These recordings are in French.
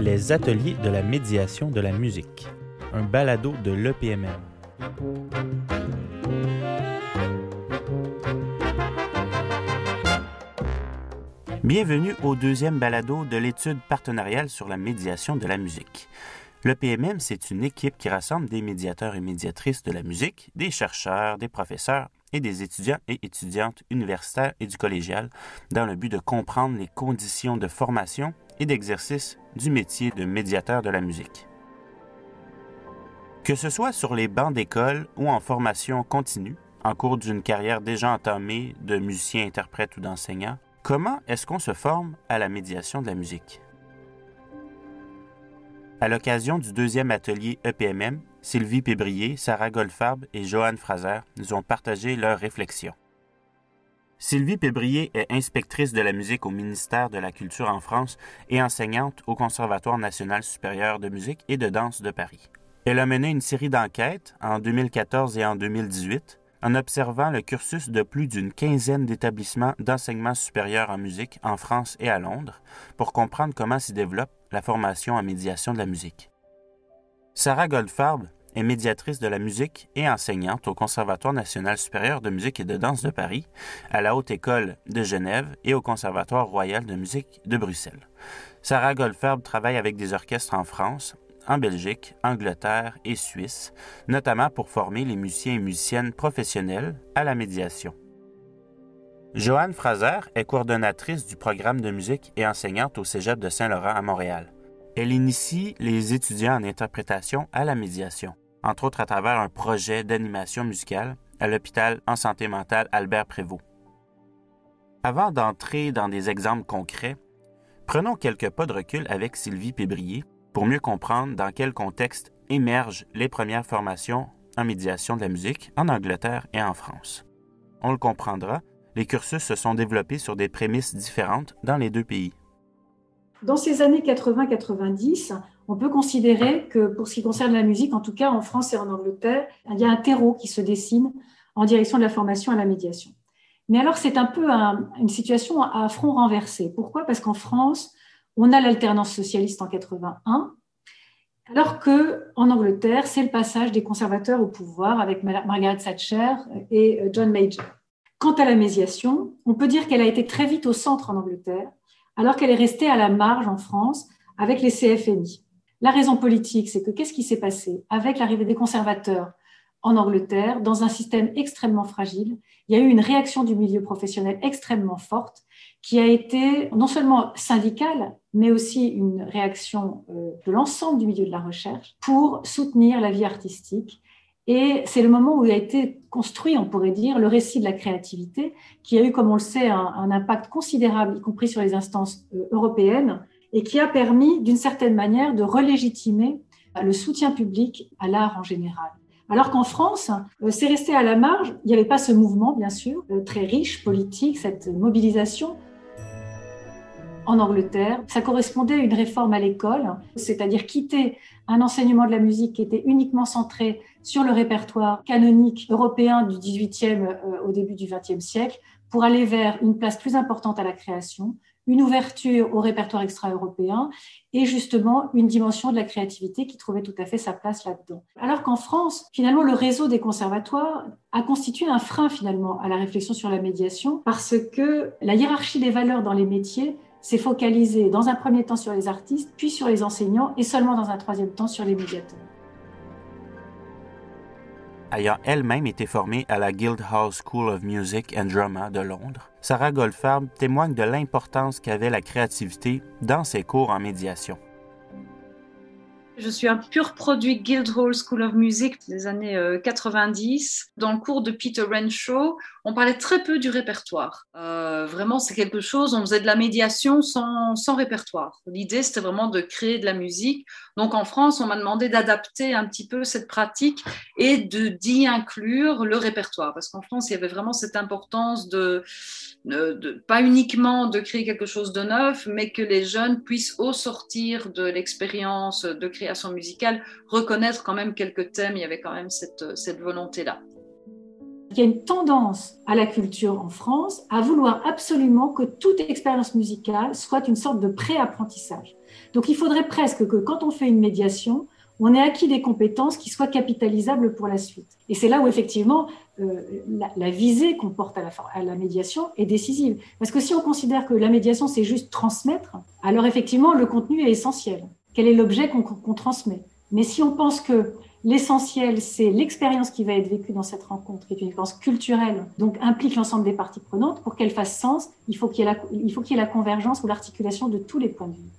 Les ateliers de la médiation de la musique, un balado de l'EPMM. Bienvenue au deuxième balado de l'étude partenariale sur la médiation de la musique. L'EPMM, c'est une équipe qui rassemble des médiateurs et médiatrices de la musique, des chercheurs, des professeurs et des étudiants et étudiantes universitaires et du collégial dans le but de comprendre les conditions de formation et d'exercice du métier de médiateur de la musique. Que ce soit sur les bancs d'école ou en formation continue, en cours d'une carrière déjà entamée de musicien, interprète ou d'enseignant, comment est-ce qu'on se forme à la médiation de la musique? À l'occasion du deuxième atelier EPMM, Sylvie Pébrier, Sarah Goldfarb et Joanne Fraser nous ont partagé leurs réflexions. Sylvie Pébrier est inspectrice de la musique au ministère de la Culture en France et enseignante au Conservatoire national supérieur de musique et de danse de Paris. Elle a mené une série d'enquêtes en 2014 et en 2018 en observant le cursus de plus d'une quinzaine d'établissements d'enseignement supérieur en musique en France et à Londres pour comprendre comment s'y développe la formation en médiation de la musique. Sarah Goldfarb est médiatrice de la musique et enseignante au Conservatoire national supérieur de musique et de danse de Paris, à la Haute École de Genève et au Conservatoire royal de musique de Bruxelles. Sarah Goldfarb travaille avec des orchestres en France, en Belgique, Angleterre et Suisse, notamment pour former les musiciens et musiciennes professionnels à la médiation. Joanne Fraser est coordonnatrice du programme de musique et enseignante au Cégep de Saint-Laurent à Montréal. Elle initie les étudiants en interprétation à la médiation, entre autres à travers un projet d'animation musicale à l'hôpital en santé mentale Albert Prévost. Avant d'entrer dans des exemples concrets, prenons quelques pas de recul avec Sylvie Pébrier pour mieux comprendre dans quel contexte émergent les premières formations en médiation de la musique en Angleterre et en France. On le comprendra, les cursus se sont développés sur des prémices différentes dans les deux pays. Dans ces années 80-90, on peut considérer que pour ce qui concerne la musique, en tout cas en France et en Angleterre, il y a un terreau qui se dessine en direction de la formation à la médiation. Mais alors c'est un peu une situation à front renversé. Pourquoi? Parce qu'en France, on a l'alternance socialiste en 81, alors que en Angleterre, c'est le passage des conservateurs au pouvoir avec Margaret Thatcher et euh, John Major. Quant à la médiation, on peut dire qu'elle a été très vite au centre en Angleterre alors qu'elle est restée à la marge en France avec les CFMI. La raison politique, c'est que qu'est-ce qui s'est passé avec l'arrivée des conservateurs en Angleterre, dans un système extrêmement fragile, il y a eu une réaction du milieu professionnel extrêmement forte qui a été non seulement syndicale, mais aussi une réaction euh, de l'ensemble du milieu de la recherche pour soutenir la vie artistique et c'est le moment où a été construit, on pourrait dire, le récit de la créativité, qui a eu, comme on le sait, un, impact considérable, y compris sur les instances euh, européennes, et qui a permis, d'une certaine manière, de relégitimer euh, le soutien public à l'art en général. Alors qu'en France, euh, c'est resté à la marge. Il n'y avait pas ce mouvement, bien sûr, très riche, politique, cette mobilisation. En Angleterre, ça correspondait à une réforme à l'école, c'est-à-dire quitter un enseignement de la musique qui était uniquement centré sur le répertoire canonique européen du 18e euh, au début du 20e siècle pour aller vers une place plus importante à la création, une ouverture au répertoire extra-européen et justement une dimension de la créativité qui trouvait tout à fait sa place là-dedans. Alors qu'en France, finalement, le réseau des conservatoires a constitué un frein finalement à la réflexion sur la médiation parce que la hiérarchie des valeurs dans les métiers s'est focalisée dans un premier temps sur les artistes, puis sur les enseignants et seulement dans un troisième temps sur les médiateurs ayant elle-même été formée à la Guildhall School of Music and Drama de Londres, Sarah Goldfarb témoigne de l'importance qu'avait la créativité dans ses cours en médiation. Je suis un pur produit Guildhall School of Music des années 90. Euh, Dans le cours de Peter Renshaw, on parlait très peu du répertoire. Euh, vraiment, c'est quelque chose, on faisait de la médiation sans, sans répertoire. L'idée, c'était vraiment de créer de la musique. Donc en France, on m'a demandé d'adapter un petit peu cette pratique et de d'y inclure le répertoire. Parce qu'en France, il y avait vraiment cette importance de, de, pas uniquement de créer quelque chose de neuf, mais que les jeunes puissent, au sortir de l'expérience de création musicale, reconnaître quand même quelques thèmes. Il y avait quand même cette, cette volonté-là. Il y a une tendance à la culture en France à vouloir absolument que toute expérience musicale soit une sorte de pré-apprentissage. Donc il faudrait presque que quand on fait une médiation, on ait acquis des compétences qui soient capitalisables pour la suite. Et c'est là où effectivement euh, la, visée qu'on porte à la, médiation est décisive. Parce que si on considère que la médiation, c'est juste transmettre, alors effectivement, le contenu est essentiel. Quel est l'objet qu'on transmet Mais si on pense que l'essentiel, c'est l'expérience qui va être vécue dans cette rencontre, qui est une expérience culturelle, donc implique l'ensemble des parties prenantes, pour qu'elle fasse sens, il faut qu'il y, ait la convergence ou l'articulation de tous les points de vue.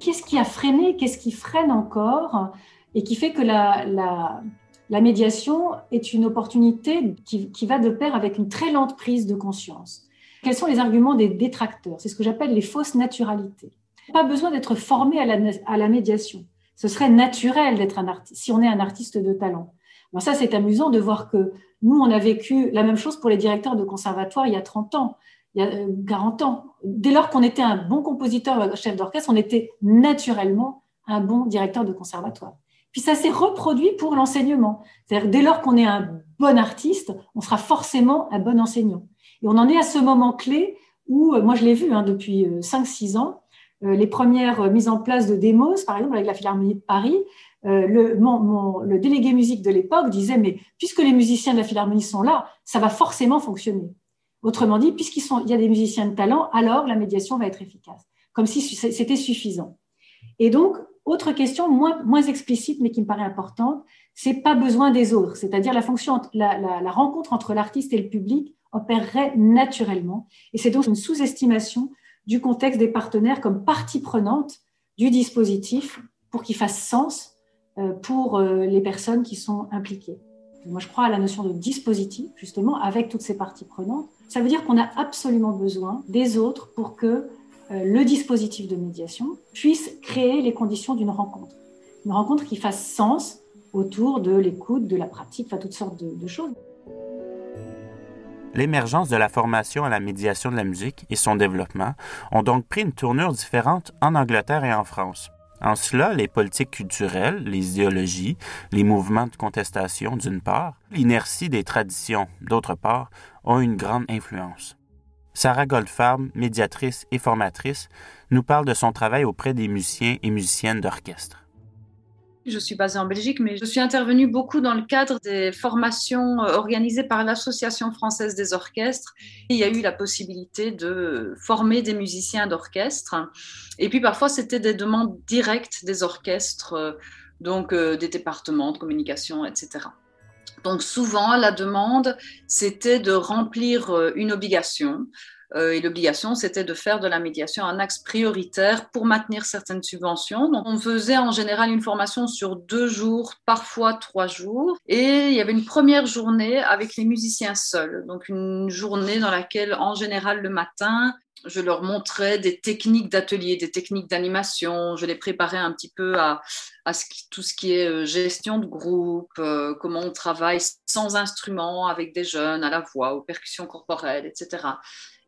Qu'est-ce qui a freiné, qu'est-ce qui freine encore et qui fait que la, médiation est une opportunité qui, va de pair avec une très lente prise de conscience? Quels sont les arguments des détracteurs? C'est ce que j'appelle les fausses naturalités. Pas besoin d'être formé à la, médiation. Ce serait naturel d'être un artiste, si on est un artiste de talent. Alors ça, c'est amusant de voir que nous, on a vécu la même chose pour les directeurs de conservatoire il y a 30 ans il y a 40 euh, ans. Dès lors qu'on était un bon compositeur, chef d'orchestre, on était naturellement un bon directeur de conservatoire. Puis ça s'est reproduit pour l'enseignement. C'est-à-dire, dès lors qu'on est un bon artiste, on sera forcément un bon enseignant. Et on en est à ce moment clé où, euh, moi je l'ai vu hein, depuis 5-6 euh, ans, les premières mises en place de démos, par exemple avec la Philharmonie de Paris, le, le délégué musique de l'époque disait, mais puisque les musiciens de la Philharmonie sont là, ça va forcément fonctionner. Autrement dit, puisqu'il y a des musiciens de talent, alors la médiation va être efficace, comme si c'était suffisant. Et donc, autre question moins, explicite, mais qui me paraît importante, c'est pas besoin des autres, c'est-à-dire la, la rencontre entre l'artiste et le public opérerait naturellement. Et c'est donc une sous-estimation du contexte des partenaires comme partie prenante du dispositif pour qu'il fasse sens euh, pour euh, les personnes qui sont impliquées. Moi, je crois à la notion de dispositif, justement, avec toutes ces parties prenantes. Ça veut dire qu'on a absolument besoin des autres pour que euh, le dispositif de médiation puisse créer les conditions d'une rencontre. Une rencontre qui fasse sens autour de l'écoute, de la pratique, enfin toutes sortes de, de choses. L'émergence de la formation à la médiation de la musique et son développement ont donc pris une tournure différente en Angleterre et en France. En cela, les politiques culturelles, les idéologies, les mouvements de contestation d'une part, l'inertie des traditions d'autre part, ont une grande influence. Sarah Goldfarb, médiatrice et formatrice, nous parle de son travail auprès des musiciens et musiciennes d'orchestre. Je suis basée en Belgique, mais je suis intervenue beaucoup dans le cadre des formations euh, organisées par l'Association française des orchestres. Il y a eu la possibilité de former des musiciens d'orchestre. Et puis parfois, c'était des demandes directes des orchestres, euh, donc euh, des départements de communication, etc. Donc souvent, la demande, c'était de remplir une obligation. Euh, et l'obligation, c'était de faire de la médiation un axe prioritaire pour maintenir certaines subventions. Donc, on faisait en général une formation sur deux jours, parfois trois jours. Et il y avait une première journée avec les musiciens seuls. Donc, une journée dans laquelle, en général, le matin, je leur montrais des techniques d'atelier, des techniques d'animation. Je les préparais un petit peu à, tout ce qui est euh, gestion de groupe, euh, comment on travaille sans instrument avec des jeunes, à la voix, aux percussions corporelles, etc.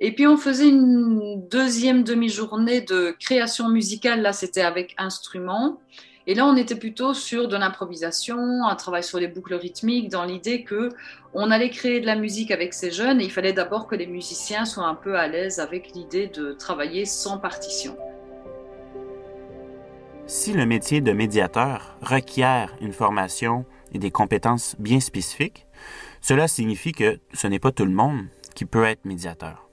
Et puis on faisait une deuxième demi-journée de création musicale. Là, c'était avec instruments. Et là, on était plutôt sur de l'improvisation, un travail sur les boucles rythmiques, dans l'idée que on allait créer de la musique avec ces jeunes et il fallait d'abord que les musiciens soient un peu à l'aise avec l'idée de travailler sans partition. Si le métier de médiateur requiert une formation et des compétences bien spécifiques, cela signifie que ce n'est pas tout le monde qui peut être médiateur.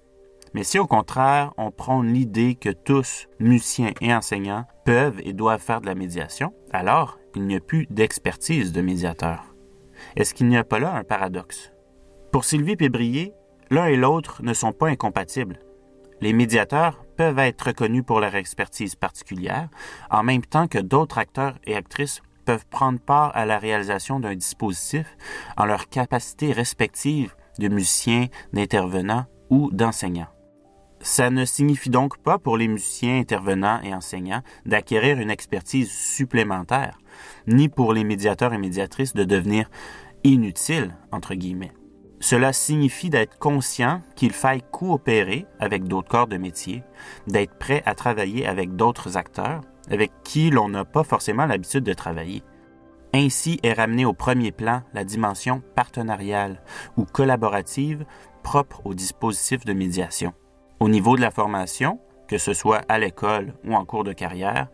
Mais si au contraire, on prend l'idée que tous, musiciens et enseignants, peuvent et doivent faire de la médiation, alors il n'y a plus d'expertise de médiateur. Est-ce qu'il n'y a pas là un paradoxe? Pour Sylvie Pébrier, l'un et l'autre ne sont pas incompatibles. Les médiateurs peuvent être reconnus pour leur expertise particulière, en même temps que d'autres acteurs et actrices peuvent prendre part à la réalisation d'un dispositif en leur capacité respective de musiciens, d'intervenants ou d'enseignants. Ça ne signifie donc pas pour les musiciens intervenants et enseignants d'acquérir une expertise supplémentaire, ni pour les médiateurs et médiatrices de devenir inutiles, entre guillemets. Cela signifie d'être conscient qu'il faille coopérer avec d'autres corps de métier, d'être prêt à travailler avec d'autres acteurs avec qui l'on n'a pas forcément l'habitude de travailler. Ainsi est ramenée au premier plan la dimension partenariale ou collaborative propre au dispositif de médiation. Au niveau de la formation, que ce soit à l'école ou en cours de carrière,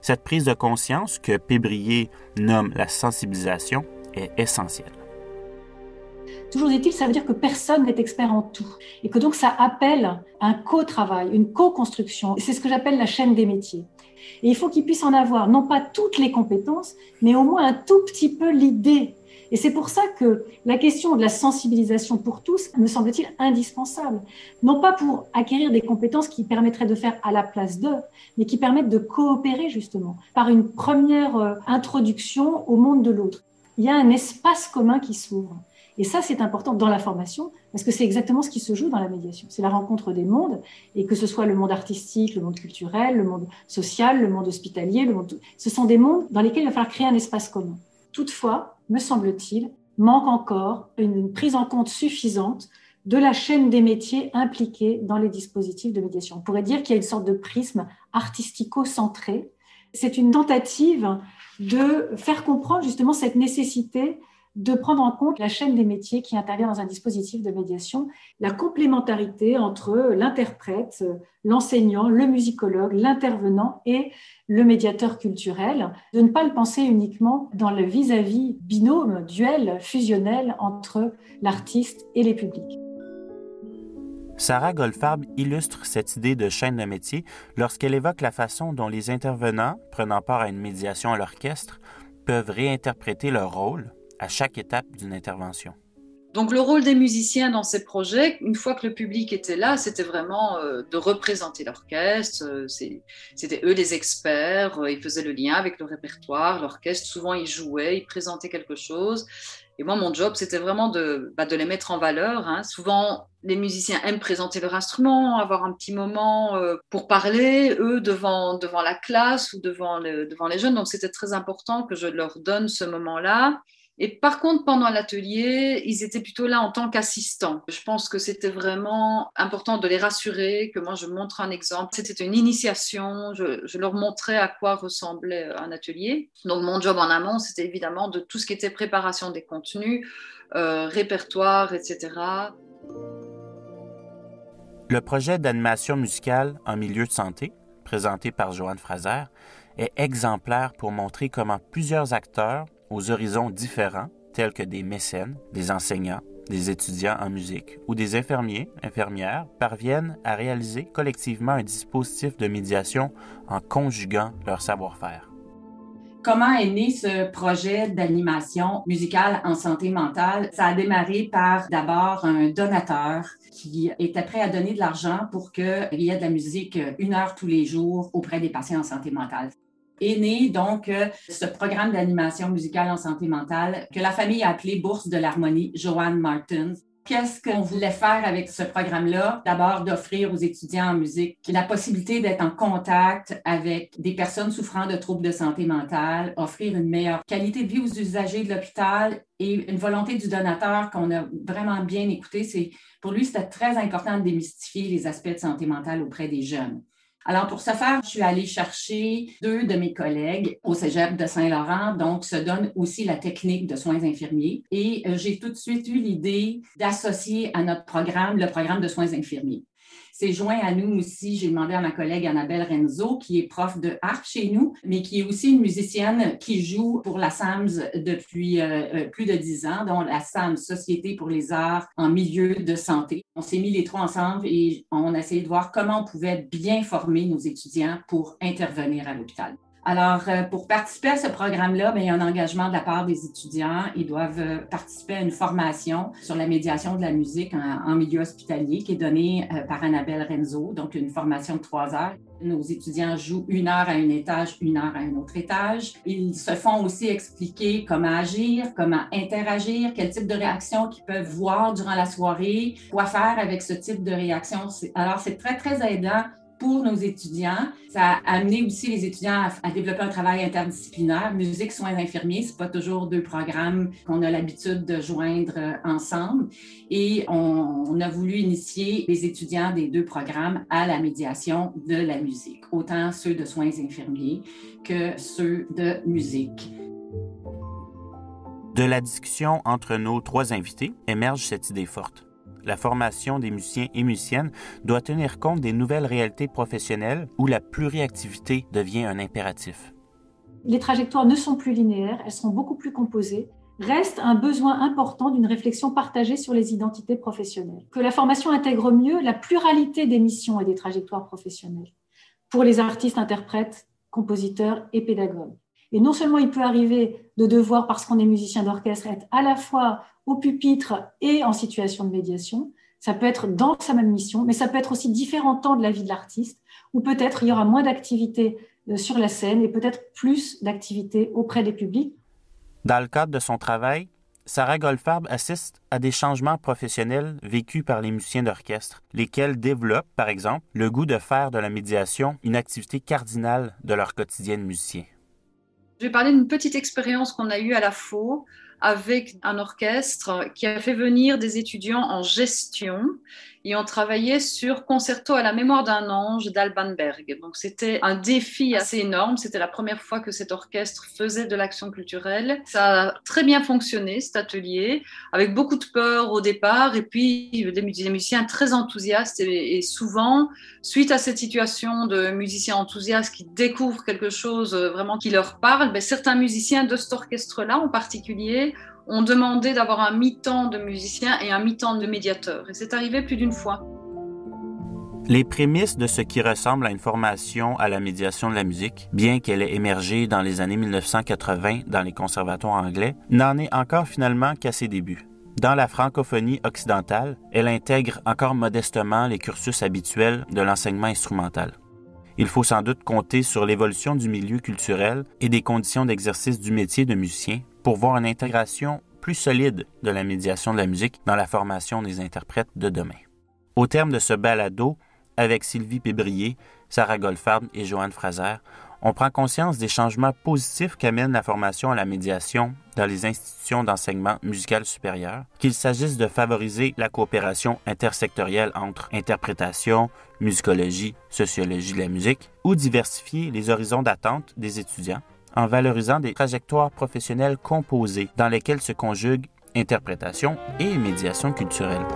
cette prise de conscience que Pébrier nomme la sensibilisation est essentielle. Toujours est-il, ça veut dire que personne n'est expert en tout et que donc ça appelle un co-travail, une co-construction. C'est ce que j'appelle la chaîne des métiers. Et il faut qu'ils puissent en avoir non pas toutes les compétences, mais au moins un tout petit peu l'idée et c'est pour ça que la question de la sensibilisation pour tous me semble-t-il indispensable. Non pas pour acquérir des compétences qui permettraient de faire à la place d'eux, mais qui permettent de coopérer justement par une première euh, introduction au monde de l'autre. Il y a un espace commun qui s'ouvre. Et ça, c'est important dans la formation, parce que c'est exactement ce qui se joue dans la médiation. C'est la rencontre des mondes, et que ce soit le monde artistique, le monde culturel, le monde social, le monde hospitalier, le monde... ce sont des mondes dans lesquels il va falloir créer un espace commun. Toutefois, me semble-t-il, manque encore une prise en compte suffisante de la chaîne des métiers impliqués dans les dispositifs de médiation. On pourrait dire qu'il y a une sorte de prisme artistico-centré. C'est une tentative de faire comprendre justement cette nécessité de prendre en compte la chaîne des métiers qui intervient dans un dispositif de médiation, la complémentarité entre l'interprète, l'enseignant, le musicologue, l'intervenant et le médiateur culturel, de ne pas le penser uniquement dans le vis-à-vis binôme, duel, fusionnel entre l'artiste et les publics. Sarah Goldfarb illustre cette idée de chaîne de métier lorsqu'elle évoque la façon dont les intervenants, prenant part à une médiation à l'orchestre, peuvent réinterpréter leur rôle à chaque étape d'une intervention. Donc le rôle des musiciens dans ces projets, une fois que le public était là, c'était vraiment euh, de représenter l'orchestre. Euh, c'était eux les experts, euh, ils faisaient le lien avec le répertoire, l'orchestre, souvent ils jouaient, ils présentaient quelque chose. Et moi, mon job, c'était vraiment de, bah, les mettre en valeur. Hein. Souvent, les musiciens aiment présenter leur instrument, avoir un petit moment pour parler, eux, devant, devant la classe ou devant, devant les jeunes. Donc, c'était très important que je leur donne ce moment-là. Et par contre, pendant l'atelier, ils étaient plutôt là en tant qu'assistants. Je pense que c'était vraiment important de les rassurer, que moi je montre un exemple. C'était une initiation, je, leur montrais à quoi ressemblait un atelier. Donc mon job en amont, c'était évidemment de tout ce qui était préparation des contenus, euh, répertoire, etc. Le projet d'animation musicale en milieu de santé, présenté par Joanne Fraser, est exemplaire pour montrer comment plusieurs acteurs aux horizons différents, tels que des mécènes, des enseignants, des étudiants en musique ou des infirmiers, infirmières, parviennent à réaliser collectivement un dispositif de médiation en conjuguant leur savoir-faire. Comment est né ce projet d'animation musicale en santé mentale? Ça a démarré par d'abord un donateur qui était prêt à donner de l'argent pour qu'il y ait de la musique une heure tous les jours auprès des patients en santé mentale est né donc euh, ce programme d'animation musicale en santé mentale que la famille a appelé Bourse de l'harmonie Joanne Martins. Qu'est-ce qu'on voulait faire avec ce programme-là? D'abord, d'offrir aux étudiants en musique la possibilité d'être en contact avec des personnes souffrant de troubles de santé mentale, offrir une meilleure qualité de vie aux usagers de l'hôpital et une volonté du donateur qu'on a vraiment bien écouté. C'est, pour lui, c'était très important de démystifier les aspects de santé mentale auprès des jeunes. Alors, pour ce faire, je suis allée chercher deux de mes collègues au cégep de Saint-Laurent, donc se donne aussi la technique de soins infirmiers. Et euh, j'ai tout de suite eu l'idée d'associer à notre programme le programme de soins infirmiers s'est joint à nous aussi. J'ai demandé à ma collègue Annabelle Renzo, qui est prof de harpe chez nous, mais qui est aussi une musicienne qui joue pour la SAMS depuis euh, euh, plus de dix ans, dont la SAMS, Société pour les arts en milieu de santé. On s'est mis les trois ensemble et on a essayé de voir comment on pouvait bien former nos étudiants pour intervenir à l'hôpital. Alors, euh, pour participer à ce programme-là, ben, il y a un engagement de la part des étudiants. Ils doivent euh, participer à une formation sur la médiation de la musique en, milieu hospitalier qui est donnée euh, par Annabelle Renzo, donc une formation de trois heures. Nos étudiants jouent une heure à un étage, une heure à un autre étage. Ils se font aussi expliquer comment agir, comment interagir, quel type de réaction qu'ils peuvent voir durant la soirée, quoi faire avec ce type de réaction. Alors, c'est très, très aidant pour nos étudiants. Ça a amené aussi les étudiants à, développer un travail interdisciplinaire. Musique, soins infirmiers, c'est pas toujours deux programmes qu'on a l'habitude de joindre euh, ensemble. Et on, on, a voulu initier les étudiants des deux programmes à la médiation de la musique, autant ceux de soins infirmiers que ceux de musique. De la discussion entre nos trois invités émerge cette idée forte. La formation des musiciens et musiciennes doit tenir compte des nouvelles réalités professionnelles où la pluriactivité devient un impératif. Les trajectoires ne sont plus linéaires, elles sont beaucoup plus composées. Reste un besoin important d'une réflexion partagée sur les identités professionnelles. Que la formation intègre mieux la pluralité des missions et des trajectoires professionnelles pour les artistes, interprètes, compositeurs et pédagogues. Et non seulement il peut arriver de devoir, parce qu'on est musicien d'orchestre, être à la fois au pupitre et en situation de médiation. Ça peut être dans sa même mission, mais ça peut être aussi différents temps de la vie de l'artiste, ou peut-être il y aura moins d'activités euh, sur la scène et peut-être plus d'activités auprès des publics. Dans le cadre de son travail, Sarah Goldfarb assiste à des changements professionnels vécus par les musiciens d'orchestre, lesquels développent, par exemple, le goût de faire de la médiation une activité cardinale de leur quotidien de musicien. Je vais parler d'une petite expérience qu'on a eue à la FO avec un orchestre qui a fait venir des étudiants en gestion et on travaillait sur Concerto à la mémoire d'un ange d'Alban Berg. Donc c'était un défi assez énorme. C'était la première fois que cet orchestre faisait de l'action culturelle. Ça a très bien fonctionné cet atelier, avec beaucoup de peur au départ et puis des musiciens très enthousiastes et, souvent suite à cette situation de musiciens enthousiastes qui découvrent quelque chose vraiment qui leur parle, ben, certains musiciens de cet orchestre-là en particulier ont demandé d'avoir un mi-temps de musicien et un mi-temps de médiateur. Et c'est arrivé plus d'une fois. Les prémices de ce qui ressemble à une formation à la médiation de la musique, bien qu'elle ait émergé dans les années 1980 dans les conservatoires anglais, n'en est encore finalement qu'à ses débuts. Dans la francophonie occidentale, elle intègre encore modestement les cursus habituels de l'enseignement instrumental. Il faut sans doute compter sur l'évolution du milieu culturel et des conditions d'exercice du métier de musicien pour voir une intégration plus solide de la médiation de la musique dans la formation des interprètes de demain. Au terme de ce balado, avec Sylvie Pébrier, Sarah Goldfarb et Joanne Fraser, on prend conscience des changements positifs qu'amène la formation à la médiation dans les institutions d'enseignement musical supérieur, qu'il s'agisse de favoriser la coopération intersectorielle entre interprétation, musicologie, sociologie de la musique, ou diversifier les horizons d'attente des étudiants en valorisant des trajectoires professionnelles composées dans lesquelles se conjuguent interprétation et médiation culturelle.